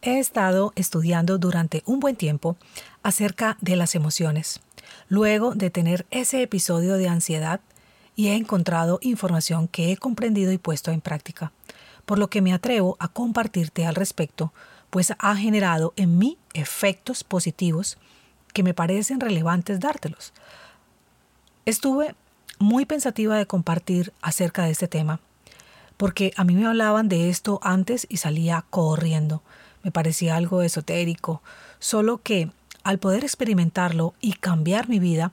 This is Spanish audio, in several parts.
He estado estudiando durante un buen tiempo acerca de las emociones, luego de tener ese episodio de ansiedad y he encontrado información que he comprendido y puesto en práctica, por lo que me atrevo a compartirte al respecto, pues ha generado en mí efectos positivos que me parecen relevantes dártelos. Estuve muy pensativa de compartir acerca de este tema, porque a mí me hablaban de esto antes y salía corriendo, me parecía algo esotérico, solo que al poder experimentarlo y cambiar mi vida,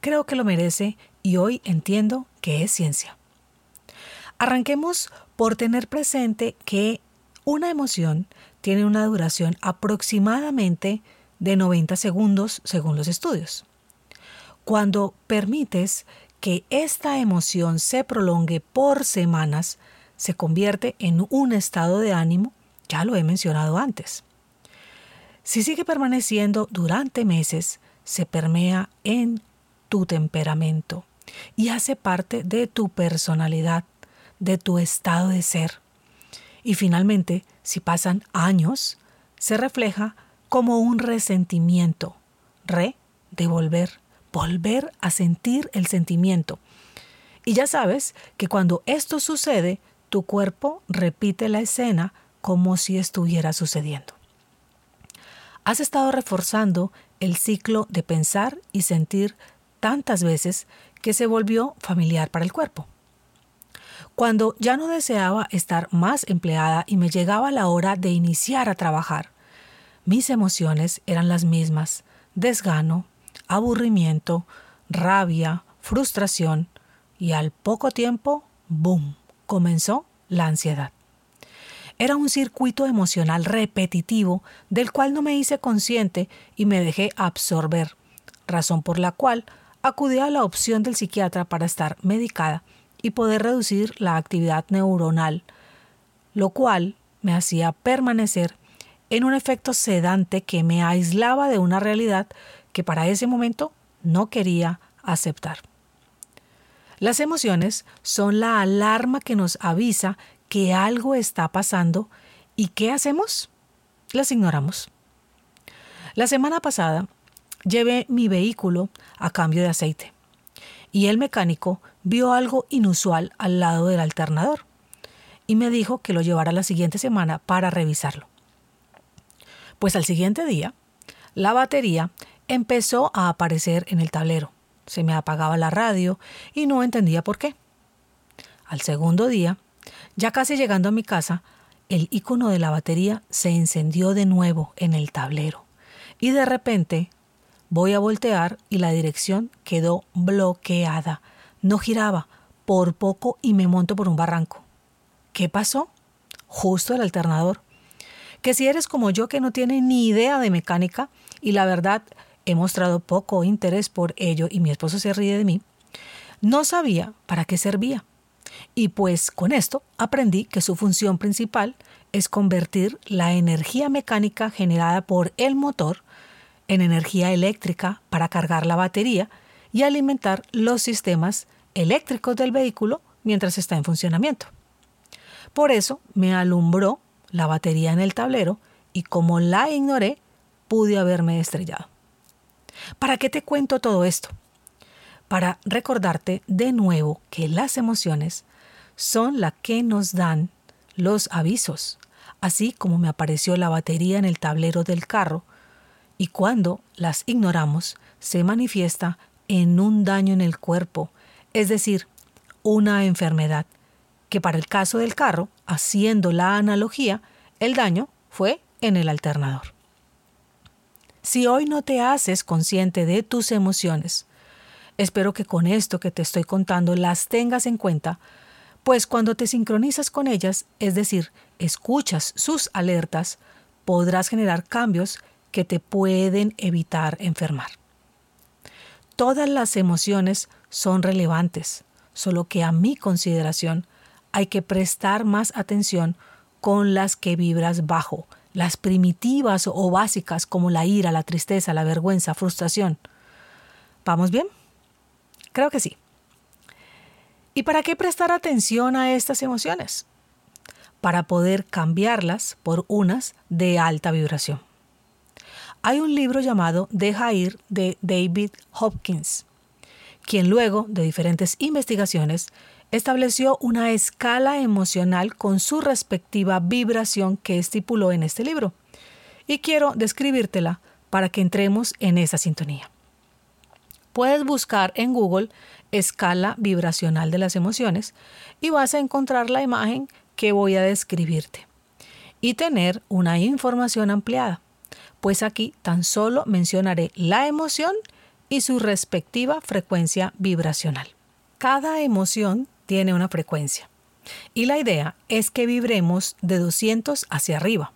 creo que lo merece y hoy entiendo que es ciencia. Arranquemos por tener presente que una emoción tiene una duración aproximadamente de 90 segundos según los estudios. Cuando permites que esta emoción se prolongue por semanas, se convierte en un estado de ánimo ya lo he mencionado antes. Si sigue permaneciendo durante meses, se permea en tu temperamento y hace parte de tu personalidad, de tu estado de ser. Y finalmente, si pasan años, se refleja como un resentimiento. Re, devolver, volver a sentir el sentimiento. Y ya sabes que cuando esto sucede, tu cuerpo repite la escena como si estuviera sucediendo. Has estado reforzando el ciclo de pensar y sentir tantas veces que se volvió familiar para el cuerpo. Cuando ya no deseaba estar más empleada y me llegaba la hora de iniciar a trabajar, mis emociones eran las mismas, desgano, aburrimiento, rabia, frustración y al poco tiempo, ¡boom!, comenzó la ansiedad. Era un circuito emocional repetitivo del cual no me hice consciente y me dejé absorber, razón por la cual acudí a la opción del psiquiatra para estar medicada y poder reducir la actividad neuronal, lo cual me hacía permanecer en un efecto sedante que me aislaba de una realidad que para ese momento no quería aceptar. Las emociones son la alarma que nos avisa que algo está pasando y ¿qué hacemos? Las ignoramos. La semana pasada llevé mi vehículo a cambio de aceite y el mecánico vio algo inusual al lado del alternador y me dijo que lo llevara la siguiente semana para revisarlo. Pues al siguiente día, la batería empezó a aparecer en el tablero. Se me apagaba la radio y no entendía por qué. Al segundo día, ya casi llegando a mi casa, el icono de la batería se encendió de nuevo en el tablero y de repente voy a voltear y la dirección quedó bloqueada. No giraba por poco y me monto por un barranco. ¿Qué pasó? Justo el alternador. Que si eres como yo que no tiene ni idea de mecánica y la verdad he mostrado poco interés por ello y mi esposo se ríe de mí, no sabía para qué servía. Y pues con esto aprendí que su función principal es convertir la energía mecánica generada por el motor en energía eléctrica para cargar la batería y alimentar los sistemas eléctricos del vehículo mientras está en funcionamiento. Por eso me alumbró la batería en el tablero y como la ignoré, pude haberme estrellado. ¿Para qué te cuento todo esto? Para recordarte de nuevo que las emociones son las que nos dan los avisos, así como me apareció la batería en el tablero del carro, y cuando las ignoramos se manifiesta en un daño en el cuerpo, es decir, una enfermedad, que para el caso del carro, haciendo la analogía, el daño fue en el alternador. Si hoy no te haces consciente de tus emociones, espero que con esto que te estoy contando las tengas en cuenta pues cuando te sincronizas con ellas, es decir, escuchas sus alertas, podrás generar cambios que te pueden evitar enfermar. Todas las emociones son relevantes, solo que a mi consideración hay que prestar más atención con las que vibras bajo, las primitivas o básicas como la ira, la tristeza, la vergüenza, frustración. ¿Vamos bien? Creo que sí. ¿Y para qué prestar atención a estas emociones? Para poder cambiarlas por unas de alta vibración. Hay un libro llamado Deja ir de David Hopkins, quien luego de diferentes investigaciones estableció una escala emocional con su respectiva vibración que estipuló en este libro. Y quiero describírtela para que entremos en esa sintonía. Puedes buscar en Google escala vibracional de las emociones y vas a encontrar la imagen que voy a describirte y tener una información ampliada, pues aquí tan solo mencionaré la emoción y su respectiva frecuencia vibracional. Cada emoción tiene una frecuencia y la idea es que vibremos de 200 hacia arriba.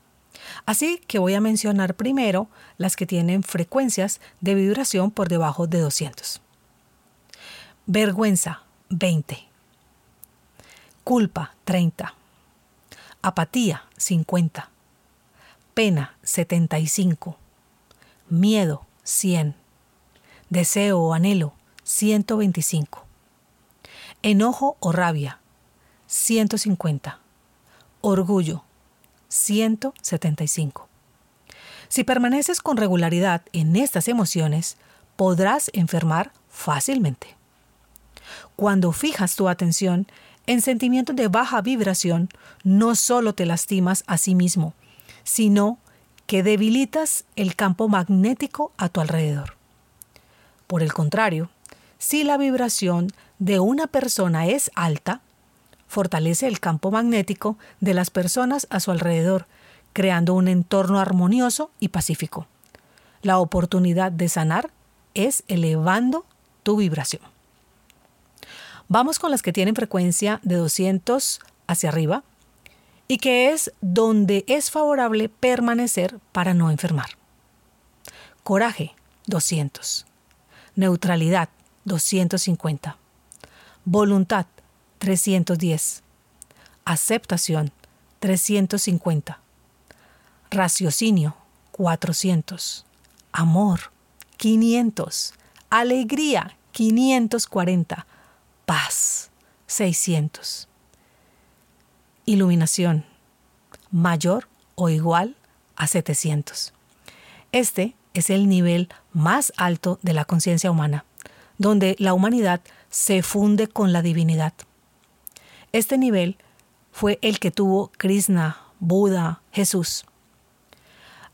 Así que voy a mencionar primero las que tienen frecuencias de vibración por debajo de 200. Vergüenza, 20. Culpa, 30. Apatía, 50. Pena, 75. Miedo, 100. Deseo o anhelo, 125. Enojo o rabia, 150. Orgullo, 175. Si permaneces con regularidad en estas emociones, podrás enfermar fácilmente. Cuando fijas tu atención en sentimientos de baja vibración, no solo te lastimas a sí mismo, sino que debilitas el campo magnético a tu alrededor. Por el contrario, si la vibración de una persona es alta, fortalece el campo magnético de las personas a su alrededor, creando un entorno armonioso y pacífico. La oportunidad de sanar es elevando tu vibración. Vamos con las que tienen frecuencia de 200 hacia arriba y que es donde es favorable permanecer para no enfermar. Coraje, 200. Neutralidad, 250. Voluntad, 310. Aceptación, 350. Raciocinio, 400. Amor, 500. Alegría, 540. Paz, 600. Iluminación, mayor o igual a 700. Este es el nivel más alto de la conciencia humana, donde la humanidad se funde con la divinidad. Este nivel fue el que tuvo Krishna, Buda, Jesús.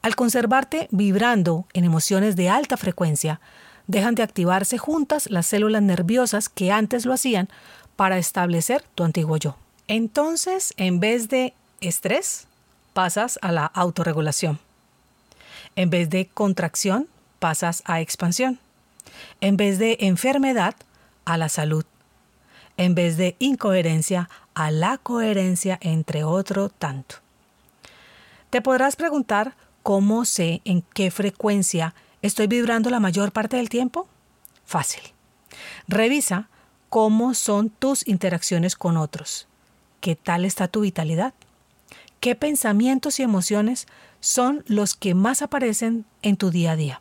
Al conservarte vibrando en emociones de alta frecuencia, dejan de activarse juntas las células nerviosas que antes lo hacían para establecer tu antiguo yo. Entonces, en vez de estrés, pasas a la autorregulación. En vez de contracción, pasas a expansión. En vez de enfermedad, a la salud. En vez de incoherencia, a la coherencia, entre otro tanto. Te podrás preguntar cómo sé en qué frecuencia estoy vibrando la mayor parte del tiempo. Fácil. Revisa cómo son tus interacciones con otros. ¿Qué tal está tu vitalidad? ¿Qué pensamientos y emociones son los que más aparecen en tu día a día?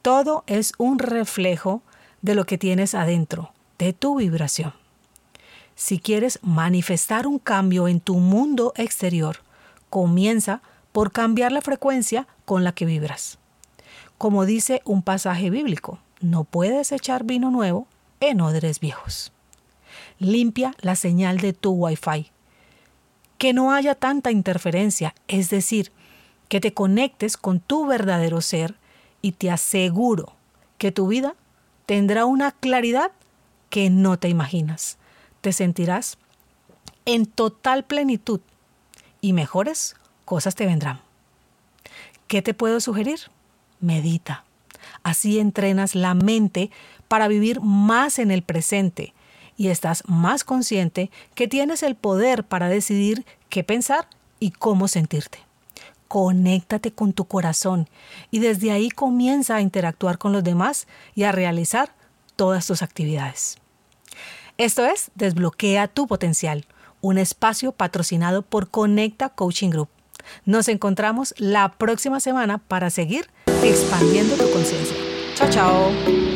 Todo es un reflejo de lo que tienes adentro, de tu vibración. Si quieres manifestar un cambio en tu mundo exterior, comienza por cambiar la frecuencia con la que vibras. Como dice un pasaje bíblico, no puedes echar vino nuevo en odres viejos. Limpia la señal de tu Wi-Fi. Que no haya tanta interferencia, es decir, que te conectes con tu verdadero ser y te aseguro que tu vida tendrá una claridad que no te imaginas. Te sentirás en total plenitud y mejores cosas te vendrán. ¿Qué te puedo sugerir? Medita. Así entrenas la mente para vivir más en el presente y estás más consciente que tienes el poder para decidir qué pensar y cómo sentirte. conéctate con tu corazón y desde ahí comienza a interactuar con los demás y a realizar todas tus actividades. Esto es Desbloquea tu potencial, un espacio patrocinado por Conecta Coaching Group. Nos encontramos la próxima semana para seguir expandiendo tu conciencia. Chao, chao.